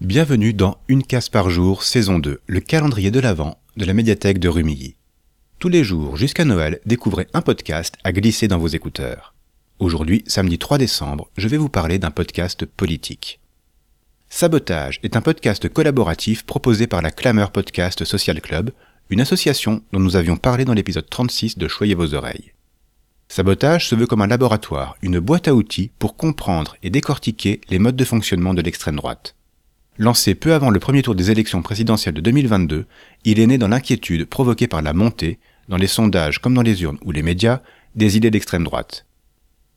Bienvenue dans Une case par jour, saison 2, le calendrier de l'Avent de la médiathèque de Rumilly. Tous les jours jusqu'à Noël, découvrez un podcast à glisser dans vos écouteurs. Aujourd'hui, samedi 3 décembre, je vais vous parler d'un podcast politique. Sabotage est un podcast collaboratif proposé par la Clameur Podcast Social Club, une association dont nous avions parlé dans l'épisode 36 de Choyez vos oreilles. Sabotage se veut comme un laboratoire, une boîte à outils pour comprendre et décortiquer les modes de fonctionnement de l'extrême droite. Lancé peu avant le premier tour des élections présidentielles de 2022, il est né dans l'inquiétude provoquée par la montée, dans les sondages comme dans les urnes ou les médias, des idées d'extrême droite.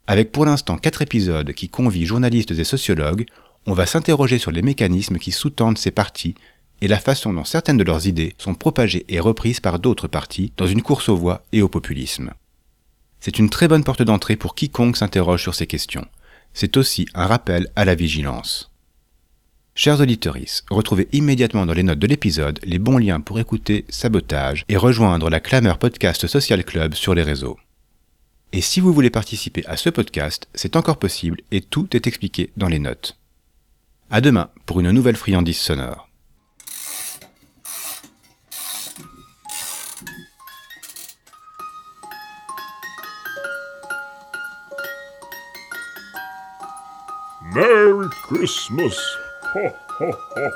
Avec pour l'instant quatre épisodes qui convient journalistes et sociologues, on va s'interroger sur les mécanismes qui sous-tendent ces partis et la façon dont certaines de leurs idées sont propagées et reprises par d'autres partis dans une course aux voix et au populisme. C'est une très bonne porte d'entrée pour quiconque s'interroge sur ces questions. C'est aussi un rappel à la vigilance. Chers auditeurs, retrouvez immédiatement dans les notes de l'épisode les bons liens pour écouter Sabotage et rejoindre la Clameur Podcast Social Club sur les réseaux. Et si vous voulez participer à ce podcast, c'est encore possible et tout est expliqué dans les notes. À demain pour une nouvelle friandise sonore. Merry Christmas! Ho, ho, ho,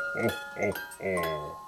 ho, ho.